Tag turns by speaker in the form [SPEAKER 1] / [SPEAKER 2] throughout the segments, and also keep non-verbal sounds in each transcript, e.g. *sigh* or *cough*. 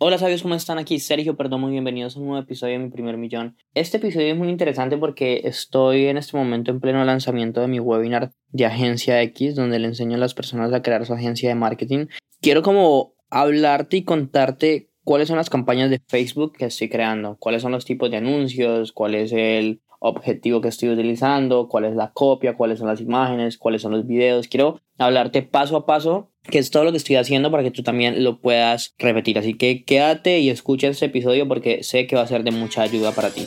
[SPEAKER 1] Hola sabios, ¿cómo están? Aquí Sergio Perdomo y bienvenidos a un nuevo episodio de Mi Primer Millón. Este episodio es muy interesante porque estoy en este momento en pleno lanzamiento de mi webinar de Agencia X, donde le enseño a las personas a crear su agencia de marketing. Quiero como hablarte y contarte cuáles son las campañas de Facebook que estoy creando, cuáles son los tipos de anuncios, cuál es el objetivo que estoy utilizando, cuál es la copia, cuáles son las imágenes, cuáles son los videos. Quiero hablarte paso a paso que es todo lo que estoy haciendo para que tú también lo puedas repetir. Así que quédate y escucha este episodio porque sé que va a ser de mucha ayuda para ti.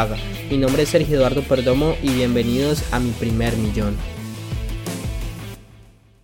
[SPEAKER 2] paga. Mi nombre es Sergio Eduardo Perdomo y bienvenidos a mi primer millón.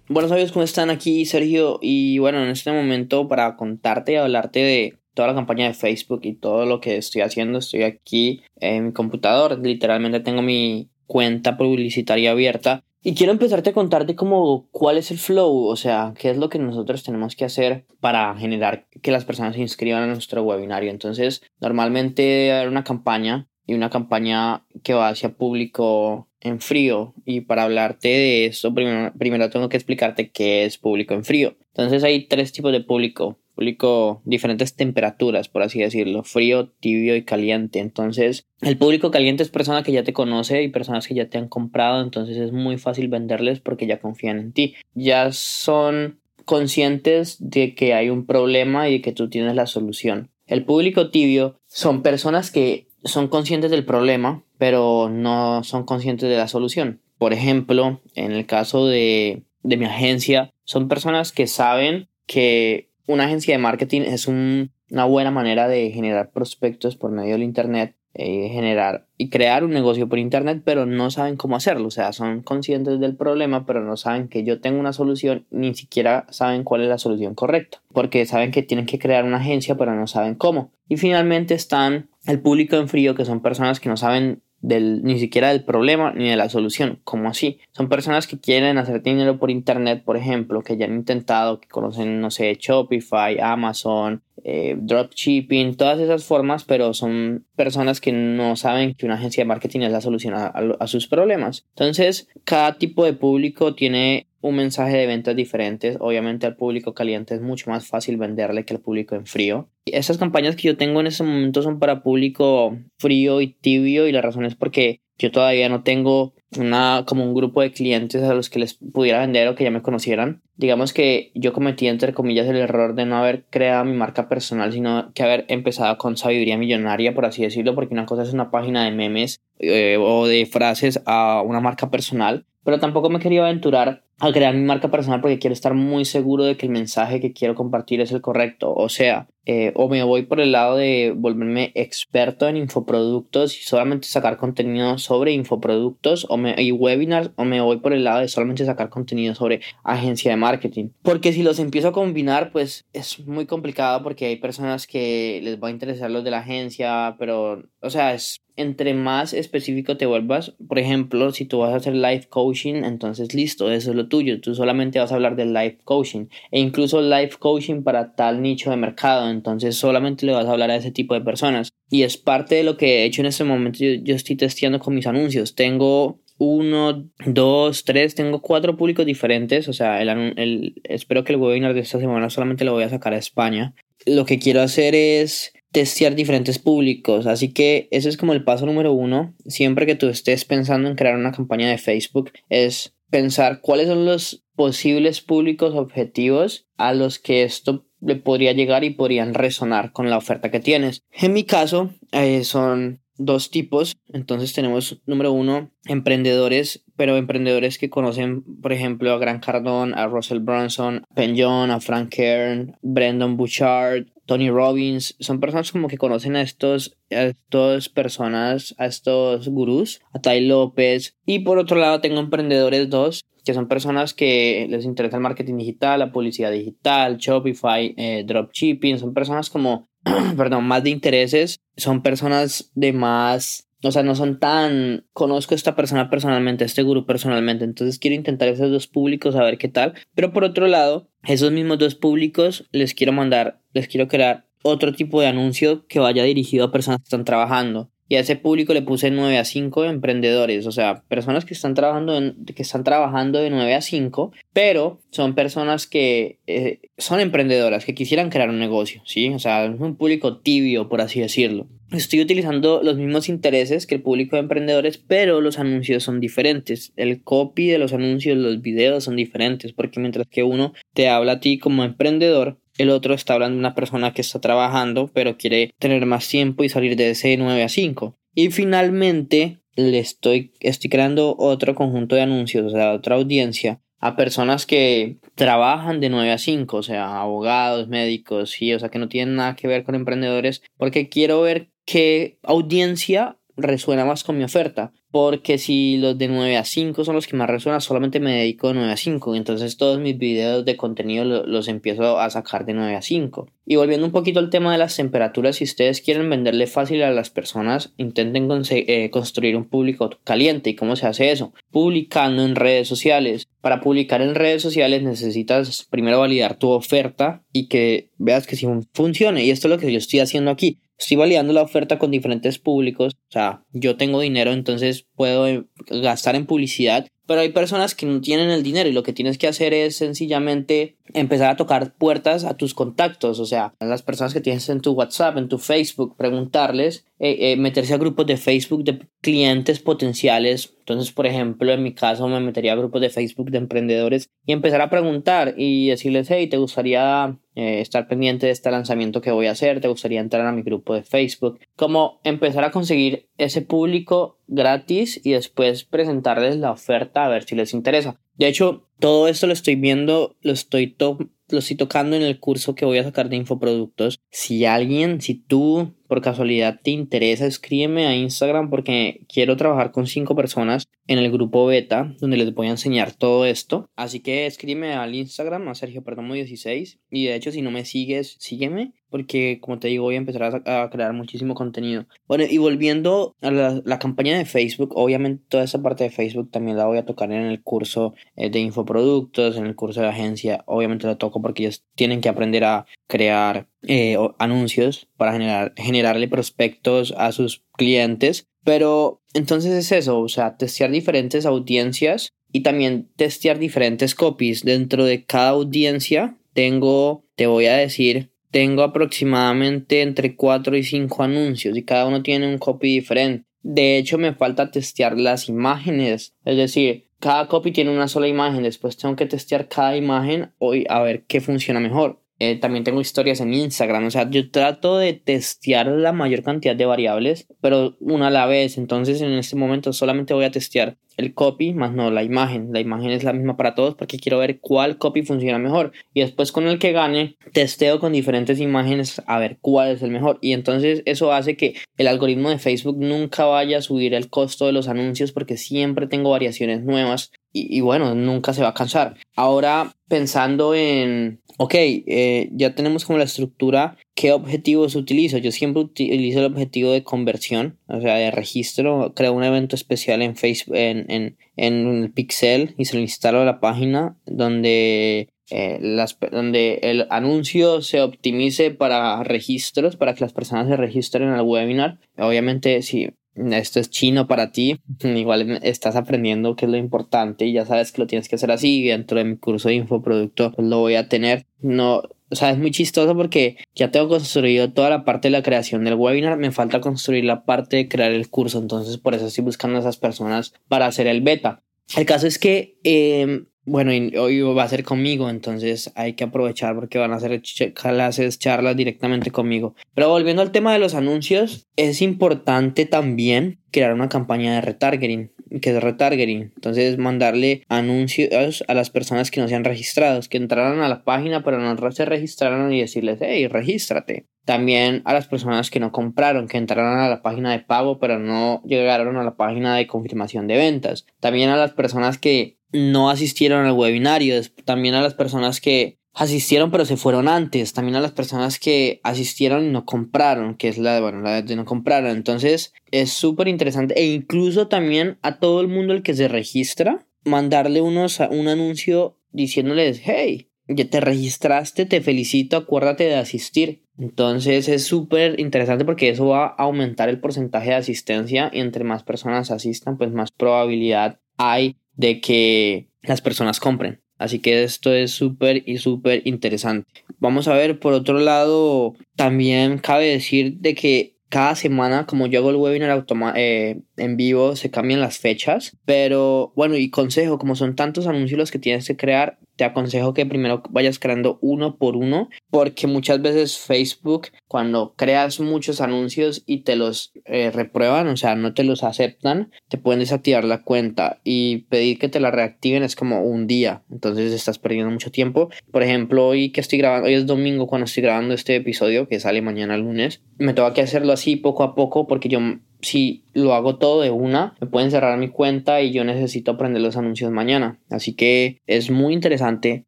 [SPEAKER 1] Buenos amigos, ¿cómo están? Aquí Sergio y bueno, en este momento para contarte y hablarte de toda la campaña de Facebook y todo lo que estoy haciendo, estoy aquí en mi computador, literalmente tengo mi cuenta publicitaria abierta y quiero empezarte a contarte como cuál es el flow, o sea, qué es lo que nosotros tenemos que hacer para generar que las personas se inscriban a nuestro webinario. Entonces, normalmente hay una campaña y una campaña que va hacia público en frío. Y para hablarte de eso, primero, primero tengo que explicarte qué es público en frío. Entonces hay tres tipos de público. Público, diferentes temperaturas, por así decirlo, frío, tibio y caliente. Entonces, el público caliente es persona que ya te conoce y personas que ya te han comprado, entonces es muy fácil venderles porque ya confían en ti. Ya son conscientes de que hay un problema y de que tú tienes la solución. El público tibio son personas que son conscientes del problema, pero no son conscientes de la solución. Por ejemplo, en el caso de, mi agencia, son personas que saben que una agencia de marketing es una buena manera de generar prospectos por medio del Internet, eh, generar y crear un negocio por Internet, pero no saben cómo hacerlo. O sea, son conscientes del problema, pero no saben que yo tengo una solución, ni siquiera saben cuál es la solución correcta, porque saben que tienen que crear una agencia, pero no saben cómo. Y finalmente están el público en frío, que son personas que no saben del, ni siquiera del problema ni de la solución. como así? Son personas que quieren hacer dinero por internet, por ejemplo, que ya han intentado, que conocen, no sé, Shopify, Amazon, eh, dropshipping, todas esas formas, pero son personas que no saben que una agencia de marketing es la solución a sus problemas. Entonces, cada tipo de público tiene un mensaje de ventas diferentes. Obviamente al público caliente es mucho más fácil venderle que al público en frío. Esas campañas que yo tengo en este momento son para público frío y tibio y la razón es porque yo todavía no tengo una como un grupo de clientes a los que les pudiera vender o que ya me conocieran. Digamos que yo cometí entre comillas el error de no haber creado mi marca personal, sino que haber empezado con sabiduría millonaria, por así decirlo, porque una cosa es una página de memes eh, o de frases a una marca personal, pero tampoco me quería aventurar a crear mi marca personal porque quiero estar muy seguro de que el mensaje que quiero compartir es el correcto. O sea, eh, o me voy por el lado de volverme experto en infoproductos y solamente sacar contenido sobre infoproductos o me, y webinars, o me voy por el lado de solamente sacar contenido sobre agencia de marketing. Porque si los empiezo a combinar, pues es muy complicado porque hay personas que les va a interesar los de la agencia, pero, o sea, es entre más específico te vuelvas, por ejemplo, si tú vas a hacer life coaching, entonces listo, eso es lo tuyo, tú solamente vas a hablar del life coaching. E incluso life coaching para tal nicho de mercado, entonces solamente le vas a hablar a ese tipo de personas. Y es parte de lo que he hecho en este momento, yo, estoy testeando con mis anuncios, tengo uno, dos, tres, tengo cuatro públicos diferentes, o sea, el, el, espero que el webinar de esta semana solamente lo voy a sacar a España. Lo que quiero hacer es testear diferentes públicos. Así que ese es como el paso número uno. Siempre que tú estés pensando en crear una campaña de Facebook, es pensar cuáles son los posibles públicos objetivos a los que esto le podría llegar y podrían resonar con la oferta que tienes. En mi caso, eh, son dos tipos. Entonces tenemos, número uno, emprendedores, pero emprendedores que conocen, por ejemplo, a Grant Cardone, a Russell Brunson, a Penn John, a Frank Kern, Brendan Bouchard, Tony Robbins. Son personas como que conocen a estos a estas personas, a estos gurús, a Tai López. Y por otro lado tengo Emprendedores 2, que son personas que les interesa el marketing digital, la publicidad digital, Shopify, eh, dropshipping, son personas como, *clears throat* perdón, más de intereses, son personas de más o sea, no son tan... Conozco a esta persona personalmente, a este gurú personalmente, entonces quiero intentar esos dos públicos a ver qué tal. Pero por otro lado, esos mismos dos públicos les quiero mandar, les quiero crear otro tipo de anuncio que vaya dirigido a personas que están trabajando. Y a ese público le puse 9 a 5 emprendedores, o sea, personas que están trabajando, que están trabajando de 9 a 5, pero son personas que eh, son emprendedoras, que quisieran crear un negocio, ¿sí? O sea, es un público tibio, por así decirlo. Estoy utilizando los mismos intereses que el público de emprendedores, pero los anuncios son diferentes. El copy de los anuncios, los videos son diferentes, porque mientras que uno te habla a ti como emprendedor, el otro está hablando de una persona que está trabajando, pero quiere tener más tiempo y salir de ese 9 a 5. Y finalmente, le estoy, estoy creando otro conjunto de anuncios, o sea, otra audiencia a personas que trabajan de 9 a 5, o sea, abogados, médicos, sí, o sea, que no tienen nada que ver con emprendedores, porque quiero ver qué audiencia resuena más con mi oferta. Porque si los de 9 a 5 son los que más resuenan, solamente me dedico de 9 a 5. Entonces todos mis videos de contenido los empiezo a sacar de 9 a 5. Y volviendo un poquito al tema de las temperaturas, si ustedes quieren venderle fácil a las personas, intenten eh, construir un público caliente. ¿Y cómo se hace eso? Publicando en redes sociales. Para publicar en redes sociales necesitas primero validar tu oferta y que veas que si funcione. Y esto es lo que yo estoy haciendo aquí estoy validando la oferta con diferentes públicos. O sea, yo tengo dinero, entonces puedo eh, gastar en publicidad. Pero hay personas que no tienen el dinero y lo que tienes que hacer es sencillamente empezar a tocar puertas a tus contactos, o sea, a las personas que tienes en tu WhatsApp, en tu Facebook, preguntarles, eh, eh, meterse a grupos de Facebook de clientes potenciales. Entonces, por ejemplo, en mi caso me metería a grupos de Facebook de emprendedores y empezar a preguntar y decirles, hey, ¿te gustaría eh, estar pendiente de este lanzamiento que voy a hacer? ¿Te gustaría entrar a mi grupo de Facebook? Como empezar a conseguir ese público gratis y después presentarles la oferta a ver si les interesa. De hecho, todo esto lo estoy viendo, lo estoy, lo estoy tocando en el curso que voy a sacar de infoproductos. Si alguien, si tú por casualidad te interesa, escríbeme a Instagram porque quiero trabajar con cinco personas en el grupo beta donde les voy a enseñar todo esto. Así que escríbeme al Instagram a Sergio Perdomo 16 y de hecho si no me sigues, sígueme porque como te digo voy a empezar a, crear muchísimo contenido. Bueno, y volviendo a la, campaña de Facebook, obviamente toda esa parte de Facebook también la voy a tocar en el curso eh, de infoproductos, en el curso de agencia, obviamente la toco porque ellos tienen que aprender a crear eh, anuncios para generar, generarle prospectos a sus clientes. Pero entonces es eso, o sea, testear diferentes audiencias y también testear diferentes copies. Dentro de cada audiencia tengo, te voy a decir, tengo aproximadamente entre 4 y 5 anuncios y cada uno tiene un copy diferente. De hecho, me falta testear las imágenes. Es decir, cada copy tiene una sola imagen. Después tengo que testear cada imagen hoy a ver qué funciona mejor. Eh, también tengo historias en Instagram. O sea, yo trato de testear la mayor cantidad de variables, pero una a la vez. Entonces, en este momento solamente voy a testear el copy, más no la imagen. La imagen es la misma para todos porque quiero ver cuál copy funciona mejor. Y después, con el que gane, testeo con diferentes imágenes a ver cuál es el mejor. Y entonces, eso hace que el algoritmo de Facebook nunca vaya a subir el costo de los anuncios porque siempre tengo variaciones nuevas. Y, bueno, nunca se va a cansar. Ahora, pensando en ok, eh, ya tenemos como la estructura, ¿qué objetivos utilizo? Yo siempre utilizo el objetivo de conversión, o sea, de registro, creo un evento especial en Facebook, en, en, en el Pixel y se lo instalo a la página donde eh, las, donde el anuncio se optimice para registros, para que las personas se registren al webinar. Obviamente, si esto es chino para ti, *laughs* igual estás aprendiendo qué es lo importante y ya sabes que lo tienes que hacer así. Dentro de mi curso de infoproducto pues lo voy a tener. No, o sea, es muy chistoso porque ya tengo construido toda la parte de la creación del webinar, me falta construir la parte de crear el curso, entonces por eso estoy buscando a esas personas para hacer el beta. El caso es que eh, bueno, hoy va a ser conmigo, entonces hay que aprovechar porque van a hacer clases, charlas directamente conmigo. Pero volviendo al tema de los anuncios, es importante también crear una campaña de retargeting. que es retargeting. Entonces, mandarle anuncios a las personas que no se han registrado, que entraron a la página pero no se registraron y decirles, hey, regístrate. También a las personas que no compraron, que entraron a la página de pago pero no llegaron a la página de confirmación de ventas. También a las personas que no asistieron al webinario. También a las personas que asistieron pero se fueron antes, también a las personas que asistieron y no compraron, que es la, bueno, la de no compraron. Entonces es súper interesante e incluso también a todo el mundo el que se registra, mandarle unos, un anuncio diciéndoles, hey, ya te registraste, te felicito, acuérdate de asistir. Entonces es súper interesante porque eso va a aumentar el porcentaje de asistencia y entre más personas asistan, pues más probabilidad hay de que las personas compren. Así que esto es súper y súper interesante. Vamos a ver, por otro lado, también cabe decir de que cada semana, como yo hago el webinar eh, en vivo, se cambian las fechas. Pero bueno, y consejo, como son tantos anuncios los que tienes que crear, te aconsejo que primero vayas creando uno por uno, porque muchas veces Facebook, cuando creas muchos anuncios y te los eh, reprueban, o sea, no te los aceptan, te pueden desactivar la cuenta y pedir que te la reactiven es como un día, entonces estás perdiendo mucho tiempo. Por ejemplo, hoy que estoy grabando, hoy es domingo cuando estoy grabando este episodio que sale mañana lunes, me tengo que hacerlo así poco a poco porque yo si lo hago todo de una, me pueden cerrar mi cuenta y yo necesito aprender los anuncios mañana. Así que es muy interesante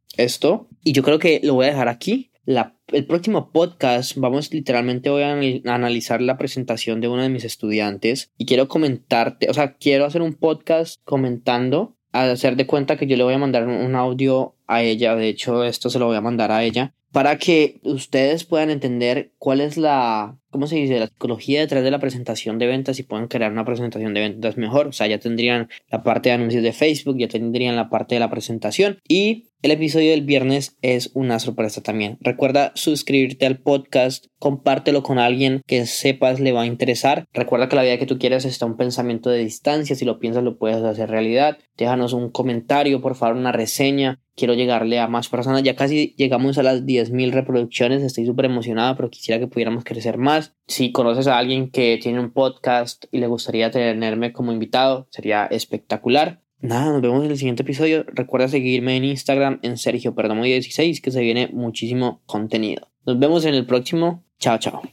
[SPEAKER 1] esto. Y yo creo que lo voy a dejar aquí. La, el próximo podcast vamos literalmente voy a analizar la presentación de uno de mis estudiantes y quiero comentarte, o sea, quiero hacer un podcast comentando, a hacer de cuenta que yo le voy a mandar un audio a ella, de hecho esto se lo voy a mandar a ella, para que ustedes puedan entender cuál es la ¿cómo se dice? La psicología detrás de la presentación de ventas y pueden crear una presentación de ventas mejor. O sea, ya tendrían la parte de anuncios de Facebook, ya tendrían la parte de la presentación y el episodio del viernes es una sorpresa también. Recuerda suscribirte al podcast, compártelo con alguien que sepas le va a interesar. Recuerda que la vida que tú quieres está un pensamiento de distancia. Si lo piensas, lo puedes hacer realidad. Déjanos un comentario, por favor, una reseña. Quiero llegarle a más personas. Ya casi llegamos a las 10.000 reproducciones. Estoy súper emocionada, pero quisiera que pudiéramos crecer más. Si conoces a alguien que tiene un podcast y le gustaría tenerme como invitado, sería espectacular. Nada, nos vemos en el siguiente episodio. Recuerda seguirme en Instagram en Sergio Perdomo16 que se viene muchísimo contenido. Nos vemos en el próximo. Chao, chao.